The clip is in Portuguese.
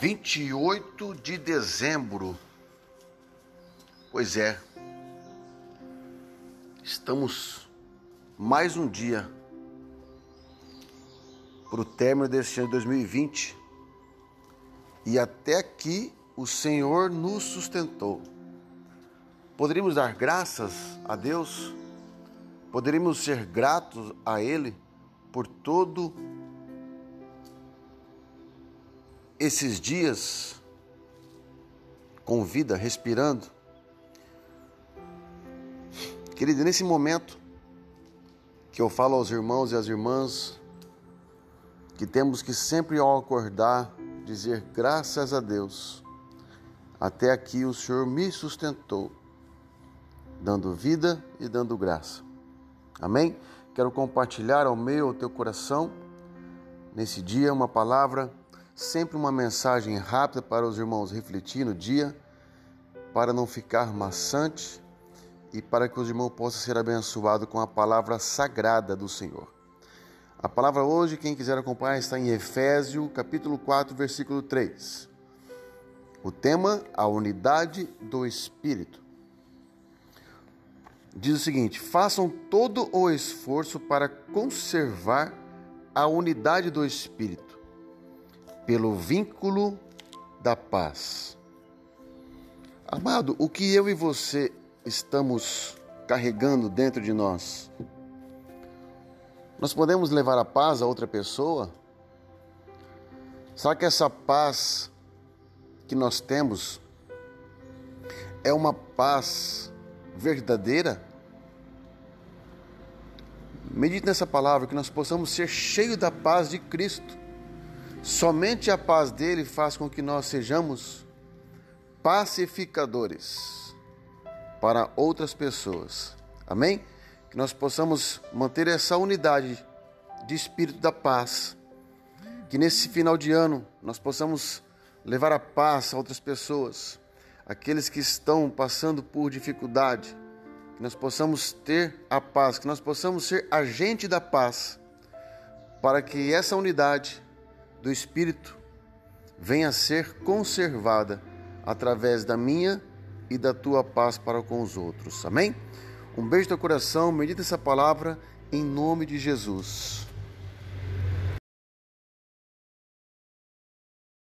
28 de dezembro. Pois é, estamos mais um dia para o término deste ano de 2020 e até aqui o Senhor nos sustentou. Poderíamos dar graças a Deus, poderíamos ser gratos a Ele por todo esses dias com vida, respirando. Querido, nesse momento que eu falo aos irmãos e às irmãs que temos que sempre ao acordar dizer graças a Deus. Até aqui o Senhor me sustentou, dando vida e dando graça. Amém? Quero compartilhar ao meu, ao teu coração, nesse dia, uma palavra sempre uma mensagem rápida para os irmãos refletir no dia, para não ficar maçante e para que os irmãos possam ser abençoados com a palavra sagrada do Senhor. A palavra hoje, quem quiser acompanhar, está em Efésio, capítulo 4, versículo 3. O tema, a unidade do Espírito. Diz o seguinte: façam todo o esforço para conservar a unidade do Espírito pelo vínculo da paz. Amado, o que eu e você estamos carregando dentro de nós? Nós podemos levar a paz a outra pessoa? Será que essa paz que nós temos é uma paz verdadeira? Medite nessa palavra, que nós possamos ser cheios da paz de Cristo. Somente a paz dele faz com que nós sejamos pacificadores para outras pessoas. Amém? Que nós possamos manter essa unidade de espírito da paz. Que nesse final de ano nós possamos levar a paz a outras pessoas, aqueles que estão passando por dificuldade. Que nós possamos ter a paz, que nós possamos ser agente da paz, para que essa unidade do Espírito venha a ser conservada através da minha e da tua paz para com os outros. Amém? Um beijo no coração, medita essa palavra em nome de Jesus.